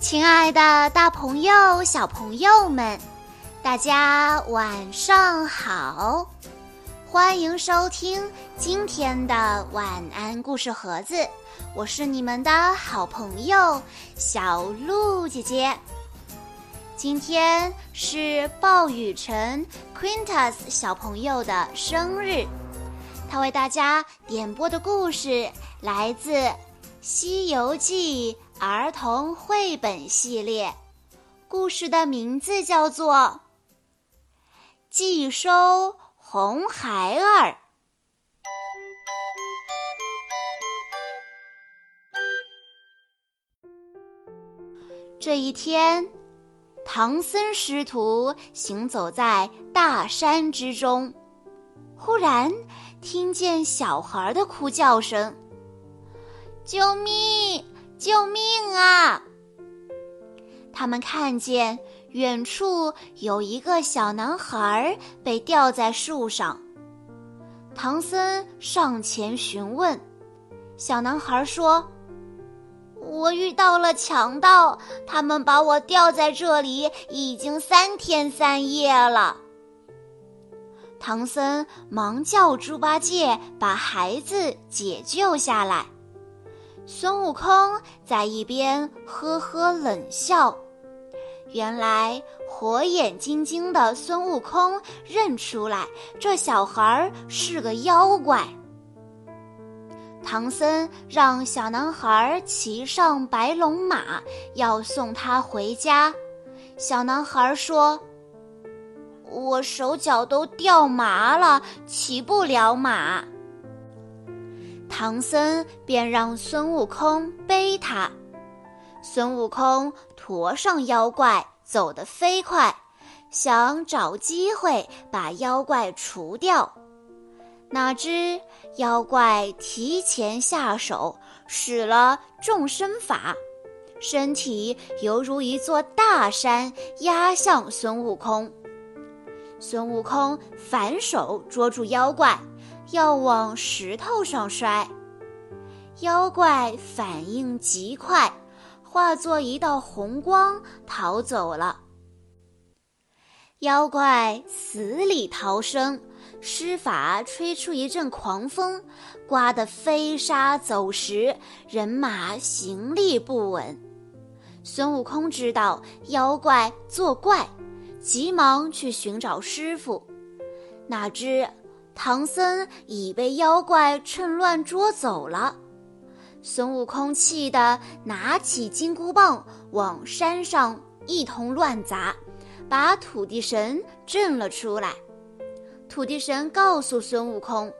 亲爱的，大朋友、小朋友们，大家晚上好！欢迎收听今天的晚安故事盒子，我是你们的好朋友小鹿姐姐。今天是鲍雨辰 Quintus 小朋友的生日，他为大家点播的故事来自《西游记》。儿童绘本系列，故事的名字叫做《寄收红孩儿》。这一天，唐僧师徒行走在大山之中，忽然听见小孩的哭叫声：“救命！”救命啊！他们看见远处有一个小男孩被吊在树上。唐僧上前询问，小男孩说：“我遇到了强盗，他们把我吊在这里已经三天三夜了。”唐僧忙叫猪八戒把孩子解救下来。孙悟空在一边呵呵冷笑，原来火眼金睛的孙悟空认出来这小孩是个妖怪。唐僧让小男孩骑上白龙马，要送他回家。小男孩说：“我手脚都掉麻了，骑不了马。”唐僧便让孙悟空背他，孙悟空驮上妖怪，走得飞快，想找机会把妖怪除掉。哪知妖怪提前下手，使了众生法，身体犹如一座大山压向孙悟空。孙悟空反手捉住妖怪。要往石头上摔，妖怪反应极快，化作一道红光逃走了。妖怪死里逃生，施法吹出一阵狂风，刮得飞沙走石，人马行李不稳。孙悟空知道妖怪作怪，急忙去寻找师傅，哪知。唐僧已被妖怪趁乱捉走了，孙悟空气得拿起金箍棒往山上一通乱砸，把土地神震了出来。土地神告诉孙悟空，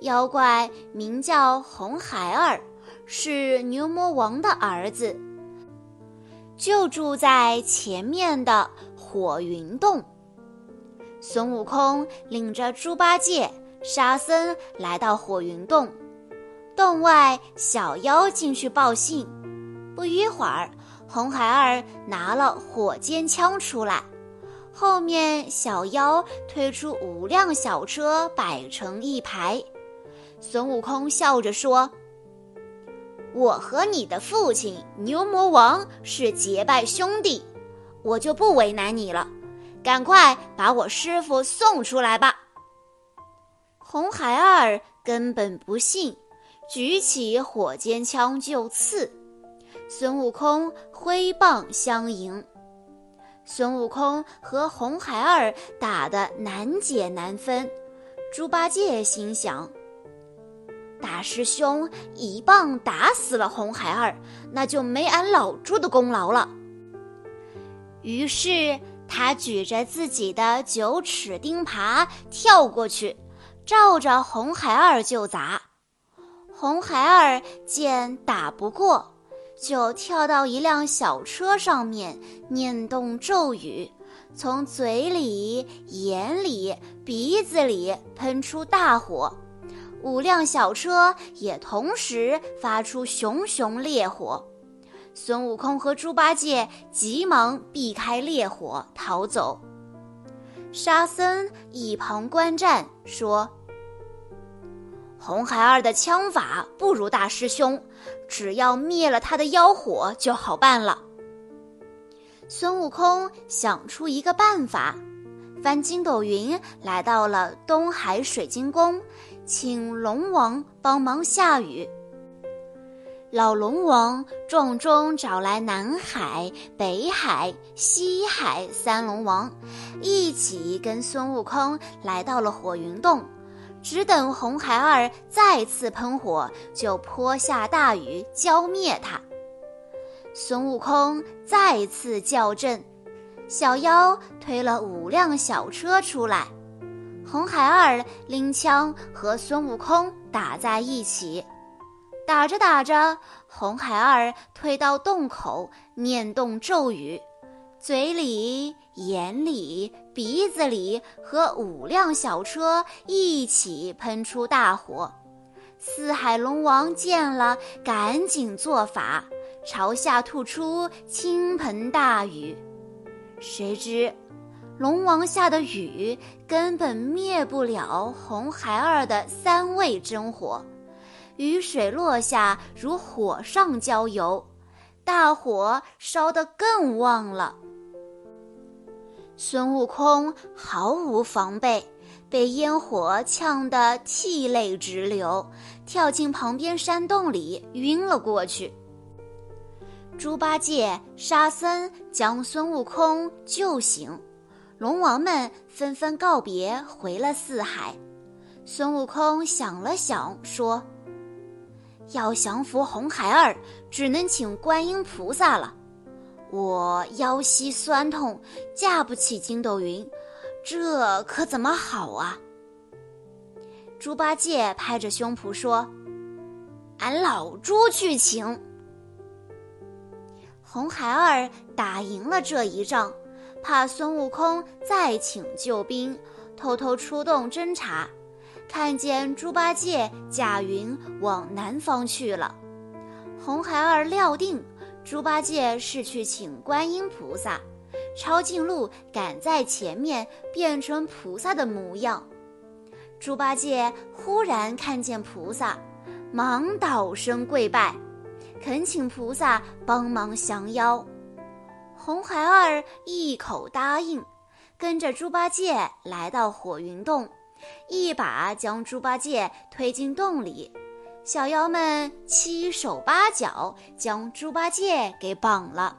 妖怪名叫红孩儿，是牛魔王的儿子，就住在前面的火云洞。孙悟空领着猪八戒、沙僧来到火云洞，洞外小妖进去报信。不一会儿，红孩儿拿了火尖枪出来，后面小妖推出五辆小车摆成一排。孙悟空笑着说：“我和你的父亲牛魔王是结拜兄弟，我就不为难你了。”赶快把我师傅送出来吧！红孩儿根本不信，举起火尖枪就刺。孙悟空挥棒相迎，孙悟空和红孩儿打得难解难分。猪八戒心想：大师兄一棒打死了红孩儿，那就没俺老猪的功劳了。于是。他举着自己的九齿钉耙跳过去，照着红孩儿就砸。红孩儿见打不过，就跳到一辆小车上面，念动咒语，从嘴里、眼里、鼻子里喷出大火，五辆小车也同时发出熊熊烈火。孙悟空和猪八戒急忙避开烈火逃走。沙僧一旁观战，说：“红孩儿的枪法不如大师兄，只要灭了他的妖火就好办了。”孙悟空想出一个办法，翻筋斗云来到了东海水晶宫，请龙王帮忙下雨。老龙王重中找来南海、北海、西海三龙王，一起跟孙悟空来到了火云洞，只等红孩儿再次喷火，就泼下大雨浇灭他。孙悟空再次叫阵，小妖推了五辆小车出来，红孩儿拎枪和孙悟空打在一起。打着打着，红孩儿退到洞口，念动咒语，嘴里、眼里、鼻子里和五辆小车一起喷出大火。四海龙王见了，赶紧做法，朝下吐出倾盆大雨。谁知，龙王下的雨根本灭不了红孩儿的三味真火。雨水落下如火上浇油，大火烧得更旺了。孙悟空毫无防备，被烟火呛得涕泪直流，跳进旁边山洞里晕了过去。猪八戒、沙僧将孙悟空救醒，龙王们纷纷告别，回了四海。孙悟空想了想，说。要降服红孩儿，只能请观音菩萨了。我腰膝酸痛，架不起筋斗云，这可怎么好啊？猪八戒拍着胸脯说：“俺老猪去请。”红孩儿打赢了这一仗，怕孙悟空再请救兵，偷偷出动侦查。看见猪八戒驾云往南方去了，红孩儿料定猪八戒是去请观音菩萨，抄近路赶在前面，变成菩萨的模样。猪八戒忽然看见菩萨，忙倒身跪拜，恳请菩萨帮忙降妖。红孩儿一口答应，跟着猪八戒来到火云洞。一把将猪八戒推进洞里，小妖们七手八脚将猪八戒给绑了。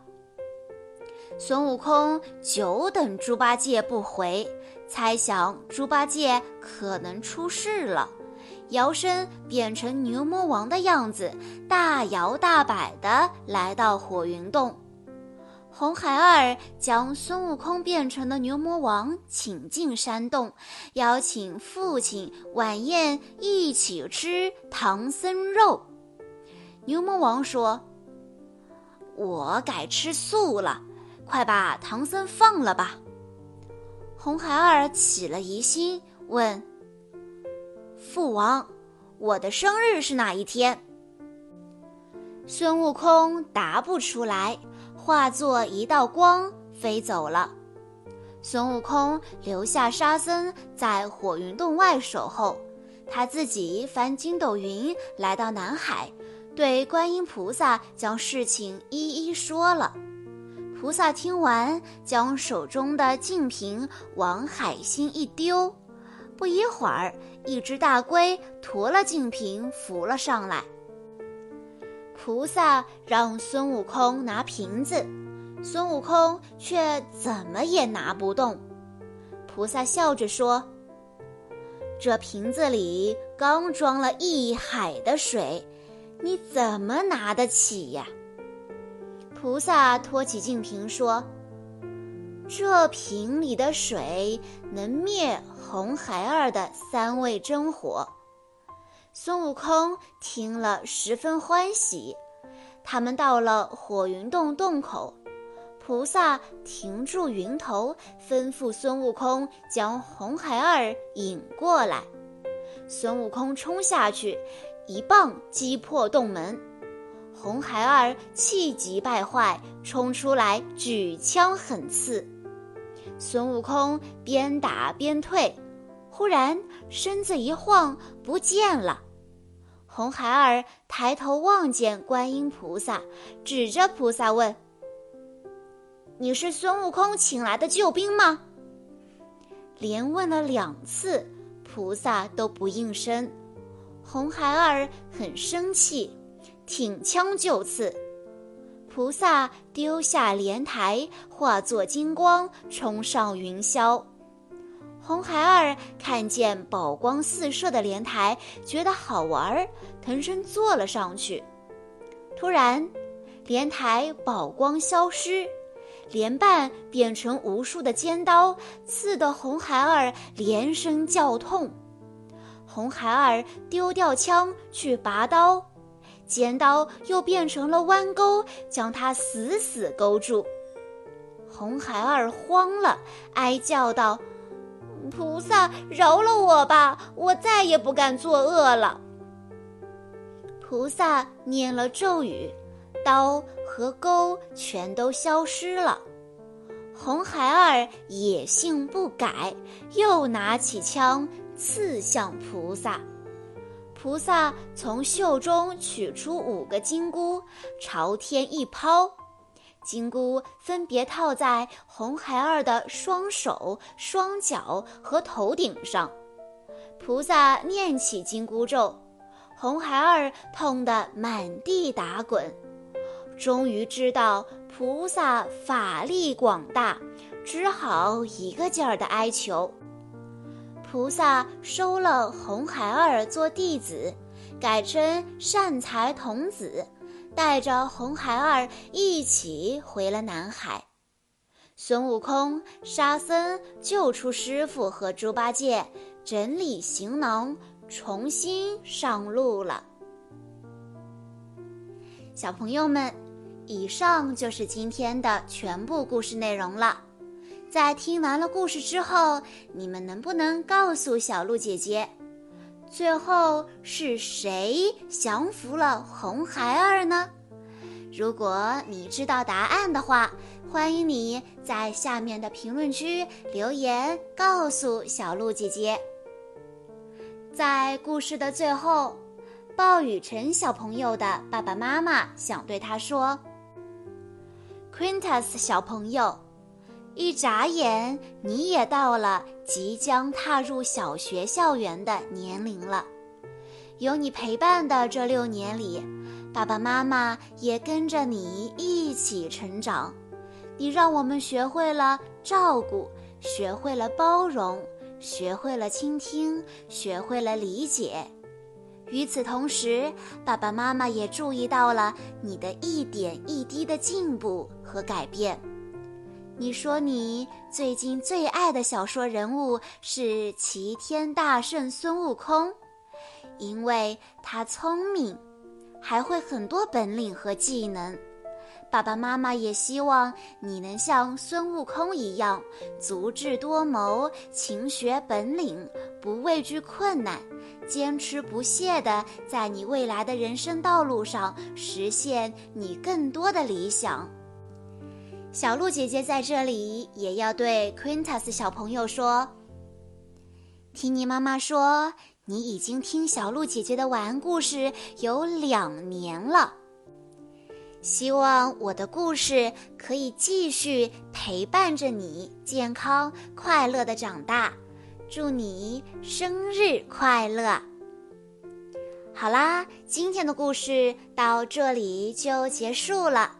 孙悟空久等猪八戒不回，猜想猪八戒可能出事了，摇身变成牛魔王的样子，大摇大摆地来到火云洞。红孩儿将孙悟空变成的牛魔王请进山洞，邀请父亲晚宴一起吃唐僧肉。牛魔王说：“我改吃素了，快把唐僧放了吧。”红孩儿起了疑心，问：“父王，我的生日是哪一天？”孙悟空答不出来。化作一道光飞走了，孙悟空留下沙僧在火云洞外守候，他自己翻筋斗云来到南海，对观音菩萨将事情一一说了。菩萨听完，将手中的净瓶往海心一丢，不一会儿，一只大龟驮了净瓶浮了上来。菩萨让孙悟空拿瓶子，孙悟空却怎么也拿不动。菩萨笑着说：“这瓶子里刚装了一海的水，你怎么拿得起呀？”菩萨托起净瓶说：“这瓶里的水能灭红孩儿的三味真火。”孙悟空听了十分欢喜，他们到了火云洞洞口，菩萨停住云头，吩咐孙悟空将红孩儿引过来。孙悟空冲下去，一棒击破洞门，红孩儿气急败坏，冲出来举枪狠刺。孙悟空边打边退，忽然身子一晃，不见了。红孩儿抬头望见观音菩萨，指着菩萨问：“你是孙悟空请来的救兵吗？”连问了两次，菩萨都不应声。红孩儿很生气，挺枪就刺。菩萨丢下莲台，化作金光，冲上云霄。红孩儿看见宝光四射的莲台，觉得好玩儿，腾身坐了上去。突然，莲台宝光消失，莲瓣变成无数的尖刀，刺得红孩儿连声叫痛。红孩儿丢掉枪去拔刀。尖刀又变成了弯钩，将他死死勾住。红孩儿慌了，哀叫道：“菩萨，饶了我吧！我再也不敢作恶了。”菩萨念了咒语，刀和钩全都消失了。红孩儿野性不改，又拿起枪刺向菩萨。菩萨从袖中取出五个金箍，朝天一抛，金箍分别套在红孩儿的双手、双脚和头顶上。菩萨念起金箍咒，红孩儿痛得满地打滚。终于知道菩萨法力广大，只好一个劲儿地哀求。菩萨收了红孩儿做弟子，改称善财童子，带着红孩儿一起回了南海。孙悟空、沙僧救出师傅和猪八戒，整理行囊，重新上路了。小朋友们，以上就是今天的全部故事内容了。在听完了故事之后，你们能不能告诉小鹿姐姐，最后是谁降服了红孩儿呢？如果你知道答案的话，欢迎你在下面的评论区留言告诉小鹿姐姐。在故事的最后，鲍雨辰小朋友的爸爸妈妈想对他说：“Quintus 小朋友。”一眨眼，你也到了即将踏入小学校园的年龄了。有你陪伴的这六年里，爸爸妈妈也跟着你一起成长。你让我们学会了照顾，学会了包容，学会了倾听，学会了理解。与此同时，爸爸妈妈也注意到了你的一点一滴的进步和改变。你说你最近最爱的小说人物是齐天大圣孙悟空，因为他聪明，还会很多本领和技能。爸爸妈妈也希望你能像孙悟空一样，足智多谋，勤学本领，不畏惧困难，坚持不懈地在你未来的人生道路上实现你更多的理想。小鹿姐姐在这里也要对 Quintus 小朋友说：“听你妈妈说，你已经听小鹿姐姐的晚安故事有两年了。希望我的故事可以继续陪伴着你，健康快乐的长大。祝你生日快乐！好啦，今天的故事到这里就结束了。”